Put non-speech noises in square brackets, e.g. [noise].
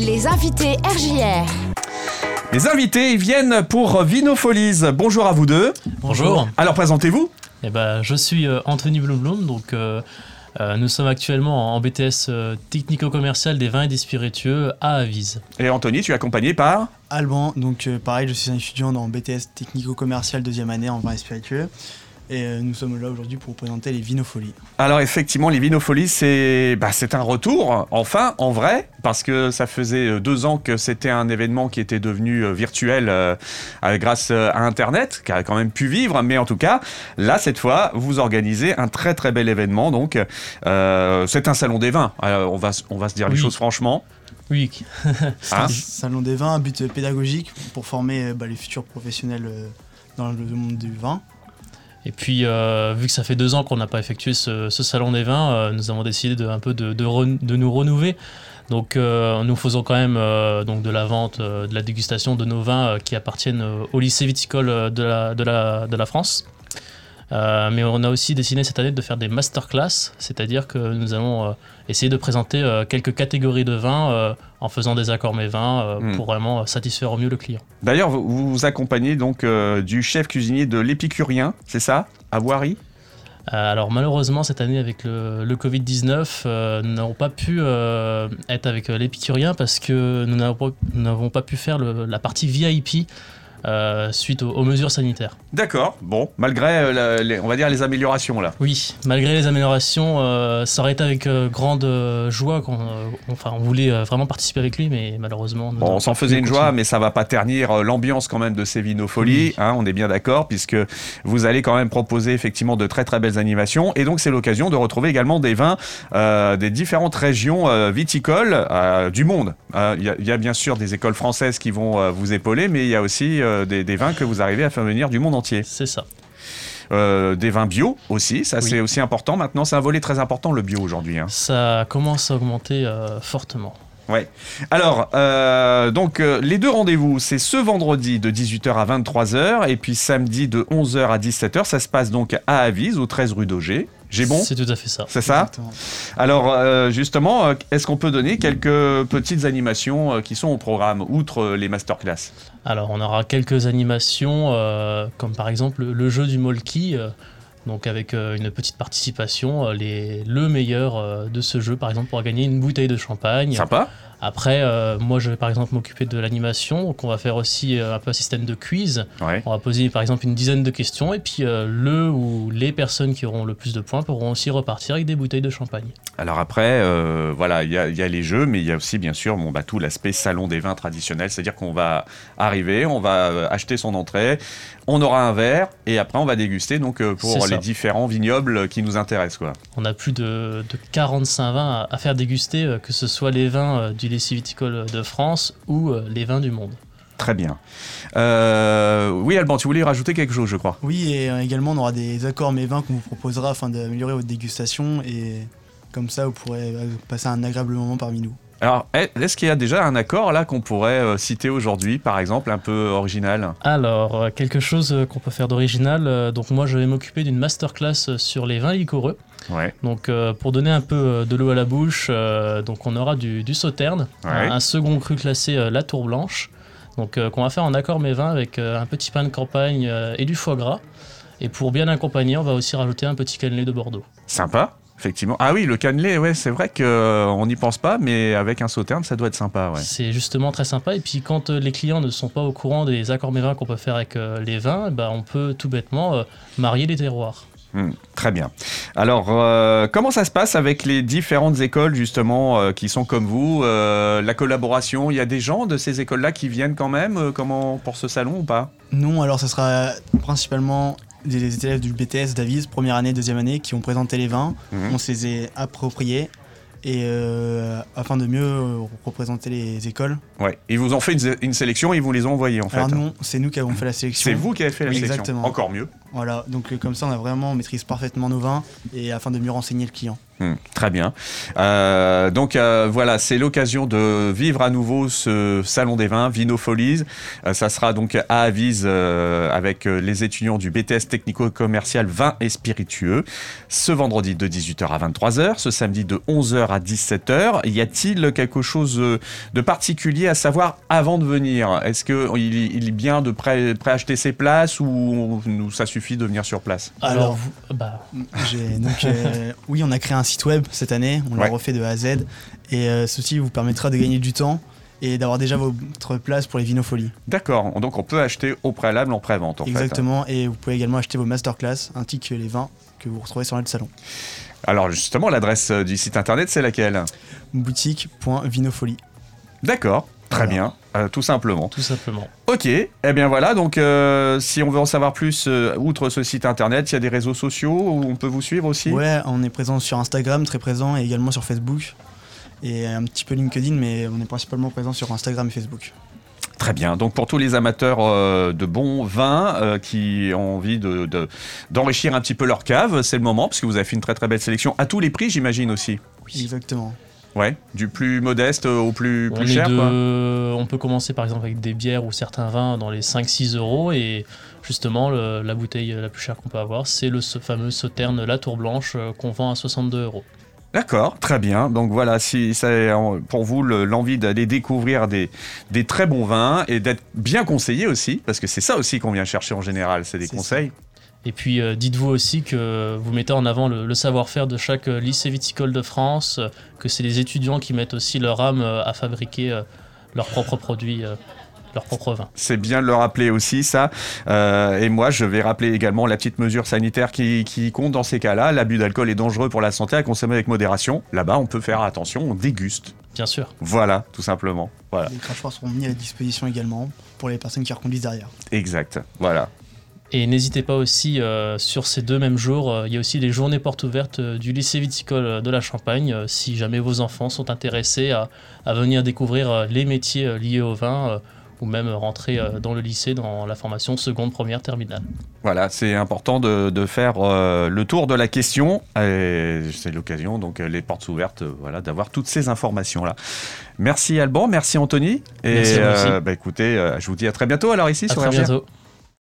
Les invités RJR. Les invités viennent pour Vinofolies. Bonjour à vous deux. Bonjour. Alors présentez-vous. Eh ben, je suis euh, Anthony Blumblum, donc euh, euh, nous sommes actuellement en BTS technico-commercial des vins et des spiritueux à Avise. Et Anthony, tu es accompagné par? Alban, donc euh, pareil, je suis un étudiant dans BTS technico-commercial deuxième année en vin et spiritueux. Et euh, nous sommes là aujourd'hui pour vous présenter les Vinofolies. Alors effectivement, les Vinofolies, c'est bah, c'est un retour, enfin, en vrai, parce que ça faisait euh, deux ans que c'était un événement qui était devenu euh, virtuel euh, grâce à Internet, qui a quand même pu vivre, mais en tout cas, là, cette fois, vous organisez un très très bel événement, donc euh, c'est un salon des vins, Alors, on, va, on va se dire les choses franchement. Oui, [laughs] Hein Salon des vins, un but pédagogique pour former bah, les futurs professionnels dans le monde du vin. Et puis euh, vu que ça fait deux ans qu'on n'a pas effectué ce, salon des vins, euh, nous avons décidé de, nous renouveler. Donc euh, nous faisons quand même de la vente, de la dégustation de nos vins qui appartiennent au lycée viticole de la France. Euh, mais on a aussi décidé cette année de faire des masterclass, c'est-à-dire que nous allons euh, essayer de présenter euh, quelques catégories de vins en faisant des accords mes vins Hmm. pour vraiment satisfaire au mieux le client. D'ailleurs, vous vous accompagnez donc du chef cuisinier de l'épicurien, c'est ça À Voiry? Alors malheureusement cette année avec le, le Covid-19, euh, nous n'avons pas pu euh, être avec l'épicurien parce que nous n'avons pas, pu faire le- la partie VIP euh, suite aux, aux mesures sanitaires. D'accord, bon, malgré, euh, la- les- on va dire, les améliorations là. Oui, malgré les améliorations, euh, ça aurait été avec euh, grande joie qu'on enfin, on voulait vraiment participer avec lui, mais malheureusement... Bon, on s'en faisait une joie, mais ça va pas ternir l'ambiance quand même de ces vinofolies, Oui. hein, on est bien d'accord, puisque vous allez quand même proposer effectivement de très très belles animations, et donc c'est l'occasion de retrouver également des vins des différentes régions viticoles du monde. Il y, a- il y a bien sûr des écoles françaises qui vont vous épauler, mais il y a aussi euh, des, des vins que vous arrivez à faire venir du monde entier. C'est ça. Euh, des vins bio aussi, ça Oui. c'est aussi important. Maintenant, c'est un volet très important le bio aujourd'hui. hein. Ça commence à augmenter euh, fortement. Ouais. Alors, euh, donc, euh, les deux rendez-vous, c'est ce vendredi de 18h à 23h et puis samedi de 11h à 17h. Ça se passe donc à Avise, au 13 rue d'Auger. J'ai bon C'est tout à fait ça. C'est ça Exactement. Alors, euh, justement, euh, est-ce qu'on peut donner quelques petites animations euh, qui sont au programme, outre euh, les masterclass? Alors, on aura quelques animations, euh, comme par exemple le, jeu du Molki, euh, donc avec euh, une petite participation. euh, les, le meilleur euh, de ce jeu, par exemple, pourra gagner une bouteille de champagne. Sympa Après, euh, moi, je vais par exemple m'occuper de l'animation, donc on va faire aussi euh, un peu un système de quiz. Ouais. On va poser par exemple une dizaine de questions, et puis euh, le ou les personnes qui auront le plus de points pourront aussi repartir avec des bouteilles de champagne. Alors après, voilà, il y a, il y a les jeux, mais il y a aussi bien sûr bon, bah, tout l'aspect salon des vins traditionnels, c'est-à-dire qu'on va arriver, on va acheter son entrée, on aura un verre, et après on va déguster donc pour les différents vignobles qui nous intéressent. Quoi. On a plus de, de 45 vins à, à faire déguster, que ce soit les vins du lycée viticole de France ou euh, les vins du monde. Très bien. Euh, oui, Alban, tu voulais rajouter quelque chose, je crois. Oui, et euh, également on aura des accords mes vins qu'on vous proposera afin d'améliorer votre dégustation et comme ça vous pourrez passer un agréable moment parmi nous. Alors, est- est-ce qu'il y a déjà un accord là qu'on pourrait euh, citer aujourd'hui, par exemple, un peu original? Alors, euh, quelque chose euh, qu'on peut faire d'original. donc, moi, je vais m'occuper d'une masterclass sur les vins liquoreux. Ouais. Donc, pour donner un peu de l'eau à la bouche, donc on aura du, du sauterne, Ouais. un, un second cru classé la tour blanche. Donc, qu'on va faire en accord mes vins avec un petit pain de campagne et du foie gras. Et pour bien accompagner, on va aussi rajouter un petit cannelé de Bordeaux. Sympa, effectivement. Ah oui, le cannelé, ouais, c'est vrai qu'on n'y pense pas, mais avec un sauterne, ça doit être sympa, ouais. C'est justement très sympa. Et puis quand euh, les clients ne sont pas au courant des accords vins qu'on peut faire avec euh, les vins, bah, on peut tout bêtement euh, marier les terroirs. Hmm, très bien. Alors, euh, comment ça se passe avec les différentes écoles, justement, euh, qui sont comme vous Euh, La collaboration, il y a des gens de ces écoles-là qui viennent quand même euh, comment, pour ce salon ou pas? Non, alors ce sera principalement des élèves du BTS d'Avise, première année, deuxième année, qui ont présenté les vins, Mhm. on se les appropriés et euh, afin de mieux représenter les écoles. Ouais. Ils vous ont fait une, une sélection, ils vous les ont envoyés, en fait. Alors non, c'est nous qui avons fait la sélection. c'est vous qui avez fait la sélection. exactement. Encore mieux. Voilà, donc euh, comme ça on a vraiment on maîtrise parfaitement nos vins et afin de mieux renseigner le client. Hmm, très bien. Euh, donc euh, voilà, c'est l'occasion de vivre à nouveau ce salon des vins, Vinofolies. Euh, ça sera donc à Avise euh, avec les étudiants du BTS technico-commercial vin et spiritueux. Ce vendredi de 18h à 23h, ce samedi de 11h à 17h. Y a-t-il quelque chose de particulier à savoir avant de venir? Est-ce qu'il il est bien de pré- préacheter ses places ou ça suffit de venir sur place? Alors, Alors- vous- bah, donc, euh, oui, on a créé un site web cette année, on Ouais. l'a refait de A à Z, et euh, ceci vous permettra de gagner du temps et d'avoir déjà votre place pour les vinofolies. D'accord, donc on peut acheter au préalable en pré-vente en fait. Exactement, et vous pouvez également acheter vos masterclass ainsi que les vins que vous retrouvez sur le salon. Alors justement, l'adresse euh, du site internet, c'est laquelle? Boutique.vinofolie. D'accord, très Voilà. bien, euh, tout simplement. tout simplement. Ok, eh bien voilà, donc euh, si on veut en savoir plus, euh, outre ce site internet, il y a des réseaux sociaux où on peut vous suivre aussi? Ouais, on est présent sur Instagram, très présent, et également sur Facebook. Et un petit peu LinkedIn, mais on est principalement présent sur Instagram et Facebook. Très bien, donc pour tous les amateurs euh, de bons vins euh, qui ont envie de- de- d'enrichir un petit peu leur cave, c'est le moment, parce que vous avez fait une très très belle sélection à tous les prix, j'imagine aussi. Exactement. Ouais, du plus modeste au plus, cher. de- quoi. on peut commencer par exemple avec des bières ou certains vins dans les 5-6 euros et justement le- la bouteille la plus chère qu'on peut avoir c'est le ce fameux Sauterne La Tour Blanche euh, qu'on vend à 62 euros. D'accord, très bien. Donc voilà, si c'est pour vous le- l'envie d'aller découvrir des, des très bons vins et d'être bien conseillé aussi, parce que c'est ça aussi qu'on vient chercher en général, c'est des conseils. Et puis euh, dites-vous aussi que vous mettez en avant le, le savoir-faire de chaque euh, lycée viticole de France, euh, que c'est les étudiants qui mettent aussi leur âme à fabriquer euh, leurs propres produits, euh, leurs propres vins. C'est bien de le rappeler aussi, ça. Euh, et moi, je vais rappeler également la petite mesure sanitaire qui, qui compte dans ces cas-là. L'abus d'alcool est dangereux pour la santé à consommer avec modération. Là-bas, on peut faire attention, on déguste. Bien sûr. Voilà, tout simplement. Voilà, Les crachoirs seront mis à disposition également pour les personnes qui reconduisent derrière. exact. Voilà. Et n'hésitez pas aussi, euh, sur ces deux mêmes jours, euh, il y a aussi les journées portes ouvertes euh, du lycée viticole de la Champagne, si jamais vos enfants sont intéressés à, à venir découvrir les métiers liés au vin, ou même rentrer dans le lycée dans la formation seconde, première, terminale. Voilà, c'est important de, de faire le tour de la question. Et C'est l'occasion, donc les portes ouvertes, voilà, d'avoir toutes ces informations-là. Merci Alban, merci Anthony. Et Merci à vous aussi. bah, écoutez, je vous dis à très bientôt alors ici À sur très bientôt.